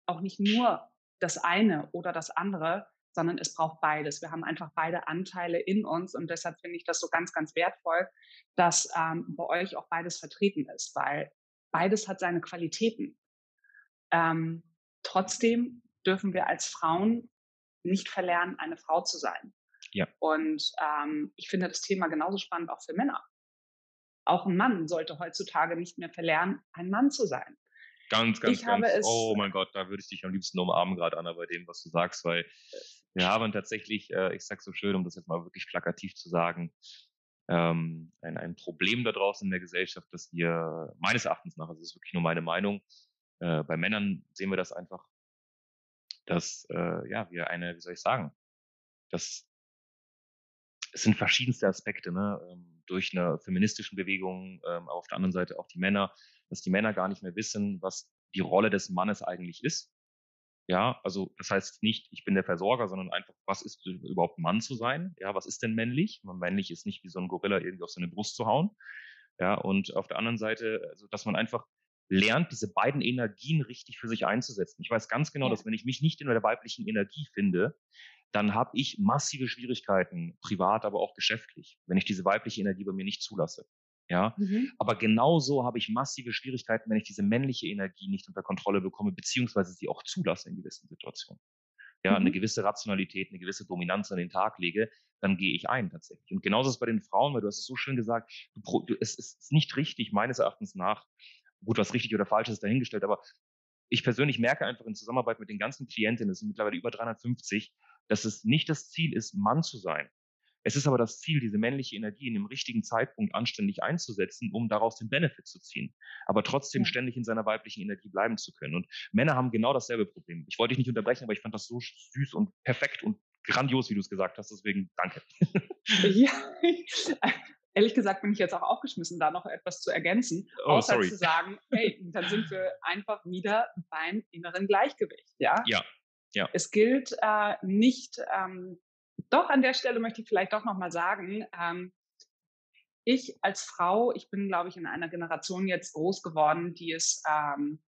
auch nicht nur das eine oder das andere, sondern es braucht beides. Wir haben einfach beide Anteile in uns und deshalb finde ich das so ganz, ganz wertvoll, dass ähm, bei euch auch beides vertreten ist, weil beides hat seine Qualitäten. Ähm, trotzdem dürfen wir als Frauen nicht verlernen, eine Frau zu sein. Ja. Und ähm, ich finde das Thema genauso spannend auch für Männer. Auch ein Mann sollte heutzutage nicht mehr verlernen, ein Mann zu sein. Ganz, ganz, ich ganz. oh mein Gott, da würde ich dich am liebsten umarmen, gerade Anna, bei dem, was du sagst, weil wir haben tatsächlich, äh, ich sage so schön, um das jetzt mal wirklich plakativ zu sagen, ähm, ein, ein Problem da draußen in der Gesellschaft, dass wir meines Erachtens nach, also das ist wirklich nur meine Meinung, äh, bei Männern sehen wir das einfach, dass äh, ja wir eine, wie soll ich sagen, dass es sind verschiedenste Aspekte, ne? Ähm, durch eine feministischen Bewegung, ähm, auf der anderen Seite auch die Männer, dass die Männer gar nicht mehr wissen, was die Rolle des Mannes eigentlich ist. Ja, also das heißt nicht, ich bin der Versorger, sondern einfach, was ist überhaupt Mann zu sein? Ja, was ist denn männlich? Männlich ist nicht wie so ein Gorilla irgendwie auf seine Brust zu hauen. Ja, und auf der anderen Seite, also dass man einfach lernt, diese beiden Energien richtig für sich einzusetzen. Ich weiß ganz genau, ja. dass wenn ich mich nicht in der weiblichen Energie finde, dann habe ich massive Schwierigkeiten, privat, aber auch geschäftlich, wenn ich diese weibliche Energie bei mir nicht zulasse. Ja, mhm. aber genauso habe ich massive Schwierigkeiten, wenn ich diese männliche Energie nicht unter Kontrolle bekomme, beziehungsweise sie auch zulasse in gewissen Situationen. Ja, mhm. eine gewisse Rationalität, eine gewisse Dominanz an den Tag lege, dann gehe ich ein tatsächlich. Und genauso ist es bei den Frauen, weil du hast es so schön gesagt, du, du, es ist nicht richtig, meines Erachtens nach, gut, was richtig oder falsch ist, dahingestellt, aber ich persönlich merke einfach in Zusammenarbeit mit den ganzen Klientinnen, es sind mittlerweile über 350, dass es nicht das Ziel ist, Mann zu sein, es ist aber das Ziel, diese männliche Energie in dem richtigen Zeitpunkt anständig einzusetzen, um daraus den Benefit zu ziehen, aber trotzdem ständig in seiner weiblichen Energie bleiben zu können. Und Männer haben genau dasselbe Problem. Ich wollte dich nicht unterbrechen, aber ich fand das so süß und perfekt und grandios, wie du es gesagt hast. Deswegen danke. Ja, ehrlich gesagt bin ich jetzt auch aufgeschmissen, da noch etwas zu ergänzen, oh, außer sorry. zu sagen, hey, dann sind wir einfach wieder beim inneren Gleichgewicht. Ja. Ja. ja. Es gilt äh, nicht. Ähm, doch an der Stelle möchte ich vielleicht doch noch mal sagen. Ähm, ich als Frau, ich bin, glaube ich, in einer Generation jetzt groß geworden, die es ähm,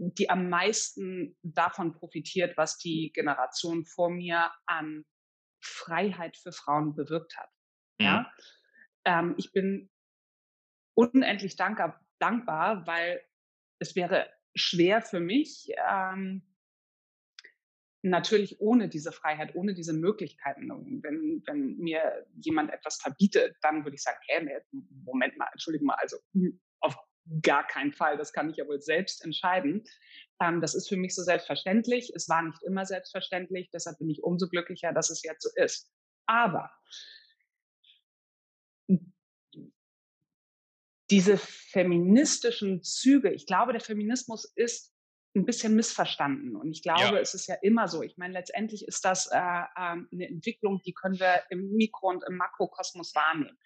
die am meisten davon profitiert, was die Generation vor mir an Freiheit für Frauen bewirkt hat. Mhm. Ja, ähm, ich bin unendlich dankbar, dankbar, weil es wäre schwer für mich, ähm, natürlich ohne diese Freiheit, ohne diese Möglichkeiten. Wenn, wenn mir jemand etwas verbietet, dann würde ich sagen, nee, Moment mal, Entschuldigung mal, also hm, auf gar keinen Fall, das kann ich ja wohl selbst entscheiden. Ähm, das ist für mich so selbstverständlich. Es war nicht immer selbstverständlich, deshalb bin ich umso glücklicher, dass es jetzt so ist. Aber diese feministischen Züge, ich glaube, der Feminismus ist ein bisschen missverstanden. Und ich glaube, ja. es ist ja immer so. Ich meine, letztendlich ist das äh, äh, eine Entwicklung, die können wir im Mikro- und im Makrokosmos wahrnehmen.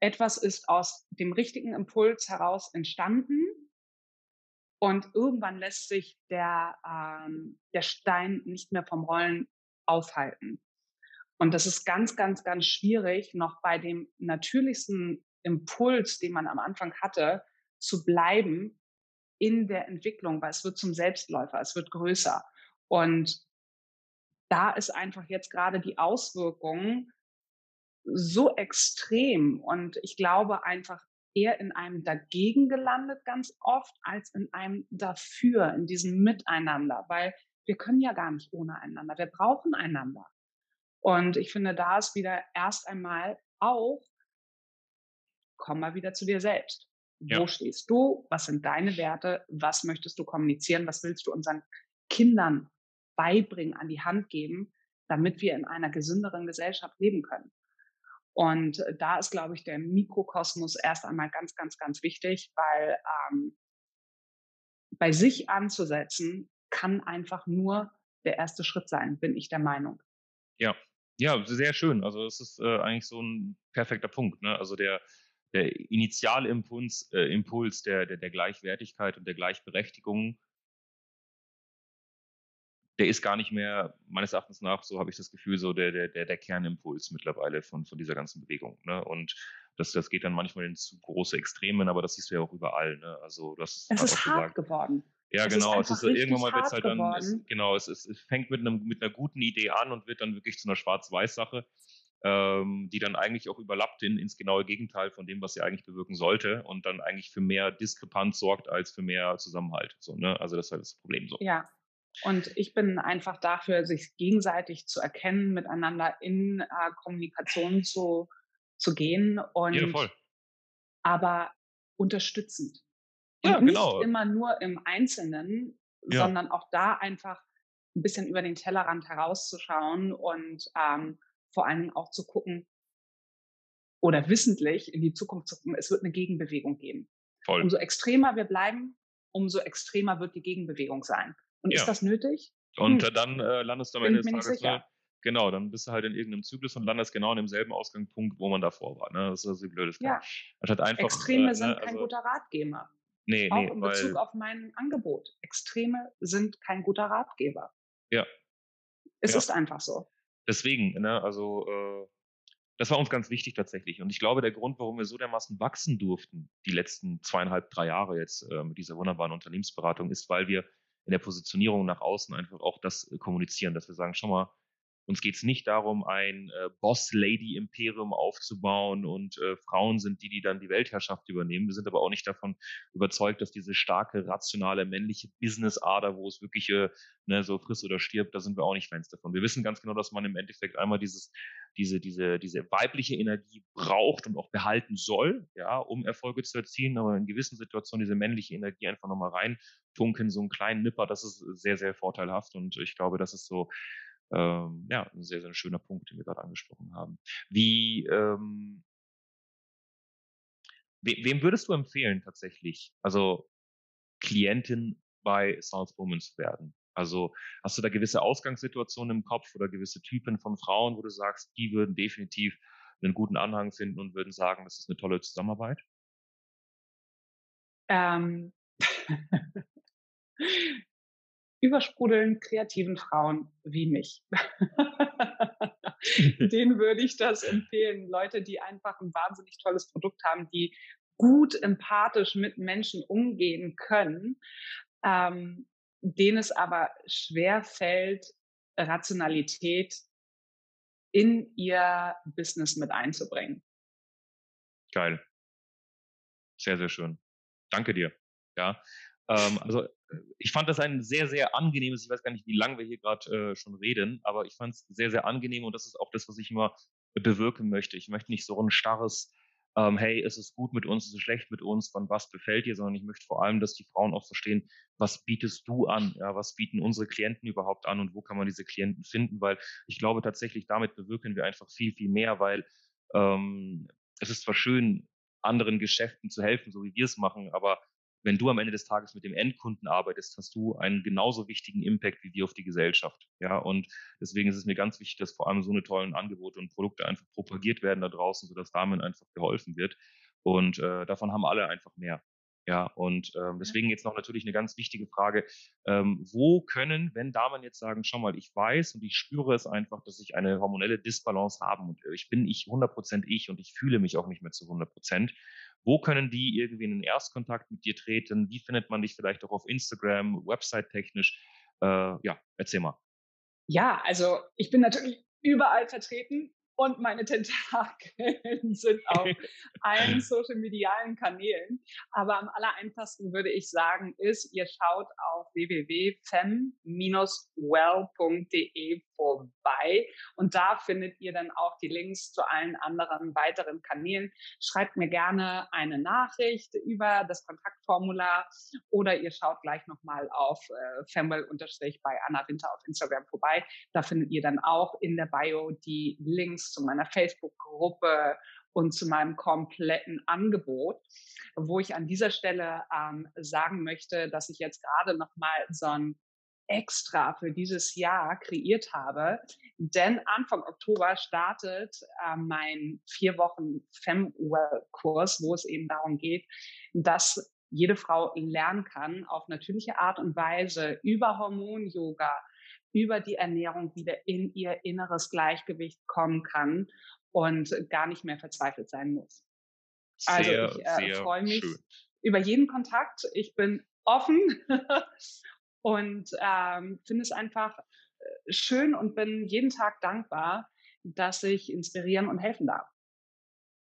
Etwas ist aus dem richtigen Impuls heraus entstanden und irgendwann lässt sich der, ähm, der Stein nicht mehr vom Rollen aufhalten. Und das ist ganz, ganz, ganz schwierig, noch bei dem natürlichsten Impuls, den man am Anfang hatte, zu bleiben in der Entwicklung, weil es wird zum Selbstläufer, es wird größer. Und da ist einfach jetzt gerade die Auswirkung so extrem und ich glaube einfach eher in einem Dagegen gelandet ganz oft als in einem Dafür, in diesem Miteinander, weil wir können ja gar nicht ohne einander. Wir brauchen einander. Und ich finde, da ist wieder erst einmal auch, komm mal wieder zu dir selbst. Ja. Wo stehst du? Was sind deine Werte? Was möchtest du kommunizieren? Was willst du unseren Kindern beibringen, an die Hand geben, damit wir in einer gesünderen Gesellschaft leben können? Und äh, da ist, glaube ich, der Mikrokosmos erst einmal ganz, ganz, ganz wichtig, weil ähm, bei sich anzusetzen kann einfach nur der erste Schritt sein, bin ich der Meinung. Ja, ja, sehr schön. Also es ist äh, eigentlich so ein perfekter Punkt. Ne? Also der, der Initialimpuls äh, Impuls der, der, der Gleichwertigkeit und der Gleichberechtigung, der ist gar nicht mehr, meines Erachtens nach, so habe ich das Gefühl, so der, der, der, der Kernimpuls mittlerweile von, von dieser ganzen Bewegung. Ne? Und das, das geht dann manchmal in zu große Extremen, aber das siehst du ja auch überall. Ne? Also das es ist hart gesagt. geworden. Ja, es genau. Ist es ist irgendwann mal wird halt dann, es, genau, es, es, es fängt mit, einem, mit einer guten Idee an und wird dann wirklich zu einer Schwarz-Weiß-Sache ähm, die dann eigentlich auch überlappt in, ins genaue Gegenteil von dem, was sie eigentlich bewirken sollte und dann eigentlich für mehr Diskrepanz sorgt als für mehr Zusammenhalt. So, ne? Also das ist halt das Problem so. Ja. Und ich bin einfach dafür, sich gegenseitig zu erkennen, miteinander in äh, Kommunikation zu, zu gehen und ja, voll. aber unterstützend. Und ja, genau. nicht immer nur im Einzelnen, ja. sondern auch da einfach ein bisschen über den Tellerrand herauszuschauen und ähm, vor allen Dingen auch zu gucken oder wissentlich in die Zukunft zu gucken, es wird eine Gegenbewegung geben. Voll. Umso extremer wir bleiben, umso extremer wird die Gegenbewegung sein. Und ja. ist das nötig? Und hm. dann äh, landest du am Ende des Tages, ne, genau, dann bist du halt in irgendeinem Zyklus und landest genau in demselben Ausgangspunkt, wo man davor war. Ne? Das ist also blödes ja. einfach, Extreme äh, sind ne, kein also, guter Ratgeber. Nee, auch nee, in Bezug auf mein Angebot. Extreme sind kein guter Ratgeber. Ja. Es ja. ist einfach so deswegen, ne, also äh, das war uns ganz wichtig tatsächlich. Und ich glaube, der Grund, warum wir so dermaßen wachsen durften, die letzten zweieinhalb, drei Jahre jetzt äh, mit dieser wunderbaren Unternehmensberatung, ist, weil wir in der Positionierung nach außen einfach auch das äh, kommunizieren, dass wir sagen, schau mal, uns geht es nicht darum, ein äh, Boss-Lady-Imperium aufzubauen und äh, Frauen sind die, die dann die Weltherrschaft übernehmen. Wir sind aber auch nicht davon überzeugt, dass diese starke, rationale, männliche Business-Ader, wo es wirklich äh, ne, so friss oder stirbt, da sind wir auch nicht Fans davon. Wir wissen ganz genau, dass man im Endeffekt einmal dieses, diese, diese, diese weibliche Energie braucht und auch behalten soll, ja, um Erfolge zu erzielen, aber in gewissen Situationen diese männliche Energie einfach nochmal reintunken, so einen kleinen Nipper, das ist sehr, sehr vorteilhaft und ich glaube, das ist so ähm, ja, ein sehr, sehr schöner Punkt, den wir gerade angesprochen haben. Wie, ähm, we, wem würdest du empfehlen tatsächlich, also Klientin bei South Women zu werden? Also hast du da gewisse Ausgangssituationen im Kopf oder gewisse Typen von Frauen, wo du sagst, die würden definitiv einen guten Anhang finden und würden sagen, das ist eine tolle Zusammenarbeit? Ähm. übersprudeln kreativen Frauen wie mich. Denen würde ich das empfehlen. Leute, die einfach ein wahnsinnig tolles Produkt haben, die gut empathisch mit Menschen umgehen können, ähm, denen es aber schwer fällt, Rationalität in ihr Business mit einzubringen. Geil. Sehr, sehr schön. Danke dir. Ja, ähm, also ich fand das ein sehr, sehr angenehmes, ich weiß gar nicht, wie lange wir hier gerade äh, schon reden, aber ich fand es sehr, sehr angenehm und das ist auch das, was ich immer bewirken möchte. Ich möchte nicht so ein starres, ähm, hey, ist es gut mit uns, ist es schlecht mit uns, wann was befällt dir, sondern ich möchte vor allem, dass die Frauen auch verstehen, was bietest du an, ja, was bieten unsere Klienten überhaupt an und wo kann man diese Klienten finden, weil ich glaube tatsächlich, damit bewirken wir einfach viel, viel mehr, weil ähm, es ist zwar schön, anderen Geschäften zu helfen, so wie wir es machen, aber wenn du am Ende des Tages mit dem Endkunden arbeitest, hast du einen genauso wichtigen Impact wie wir auf die Gesellschaft. Ja, und deswegen ist es mir ganz wichtig, dass vor allem so eine tollen Angebote und Produkte einfach propagiert werden da draußen, sodass Damen einfach geholfen wird. Und äh, davon haben alle einfach mehr. Ja, und ähm, deswegen jetzt noch natürlich eine ganz wichtige Frage. Ähm, wo können, wenn Damen jetzt sagen, schau mal, ich weiß und ich spüre es einfach, dass ich eine hormonelle Disbalance habe und ich bin ich 100% ich und ich fühle mich auch nicht mehr zu 100%. Wo können die irgendwie in den Erstkontakt mit dir treten? Wie findet man dich vielleicht auch auf Instagram, website-technisch? Äh, ja, erzähl mal. Ja, also ich bin natürlich überall vertreten und meine Tentakeln sind auf allen social medialen Kanälen. Aber am allereinfachsten würde ich sagen, ist, ihr schaut auf www.fem-well.de vorbei und da findet ihr dann auch die Links zu allen anderen weiteren Kanälen. Schreibt mir gerne eine Nachricht über das Kontaktformular oder ihr schaut gleich nochmal auf äh, femwell bei Anna Winter auf Instagram vorbei. Da findet ihr dann auch in der Bio die Links zu meiner Facebook-Gruppe und zu meinem kompletten Angebot, wo ich an dieser Stelle ähm, sagen möchte, dass ich jetzt gerade noch mal so ein extra für dieses Jahr kreiert habe. Denn Anfang Oktober startet äh, mein vier Wochen Femwell-Kurs, wo es eben darum geht, dass jede Frau lernen kann, auf natürliche Art und Weise über Hormon-Yoga, über die Ernährung wieder in ihr inneres Gleichgewicht kommen kann und gar nicht mehr verzweifelt sein muss. Also sehr, also ich äh, freue mich schön. über jeden Kontakt. Ich bin offen und ähm, finde es einfach äh, schön und bin jeden Tag dankbar, dass ich inspirieren und helfen darf.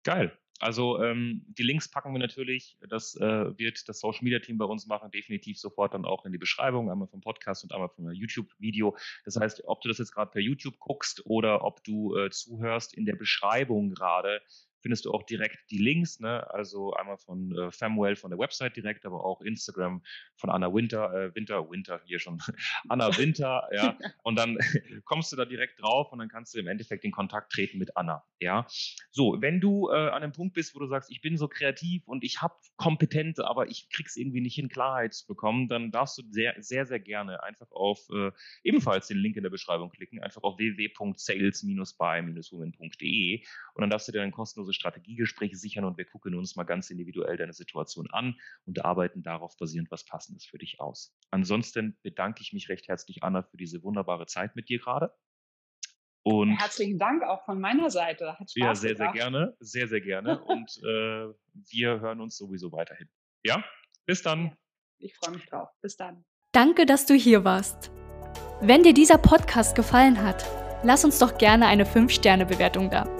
Geil. Also ähm, die Links packen wir natürlich. Das äh, wird das Social Media Team bei uns machen, definitiv sofort dann auch in die Beschreibung, einmal vom Podcast und einmal vom YouTube-Video. Das heißt, ob du das jetzt gerade per YouTube guckst oder ob du äh, zuhörst, in der Beschreibung gerade findest du auch direkt die Links, ne? also einmal von äh, Famwell von der Website direkt, aber auch Instagram von Anna Winter, äh, Winter, Winter hier schon, Anna Winter, ja, und dann kommst du da direkt drauf und dann kannst du im Endeffekt in Kontakt treten mit Anna, ja. So, wenn du äh, an einem Punkt bist, wo du sagst, ich bin so kreativ und ich habe Kompetenz, aber ich krieg's irgendwie nicht in Klarheit zu bekommen, dann darfst du sehr, sehr, sehr gerne einfach auf äh, ebenfalls den Link in der Beschreibung klicken, einfach auf www.sales-by-women.de und dann darfst du dir ein kostenloses kostenlose Strategiegespräche sichern und wir gucken uns mal ganz individuell deine Situation an und arbeiten darauf basierend was Passendes für dich aus. Ansonsten bedanke ich mich recht herzlich, Anna, für diese wunderbare Zeit mit dir gerade. Und Herzlichen Dank auch von meiner Seite. Hat Spaß ja, sehr, gebracht. sehr gerne. Sehr, sehr gerne. Und äh, wir hören uns sowieso weiterhin. Ja, bis dann. Ich freue mich drauf. Bis dann. Danke, dass du hier warst. Wenn dir dieser Podcast gefallen hat, lass uns doch gerne eine 5-Sterne-Bewertung da.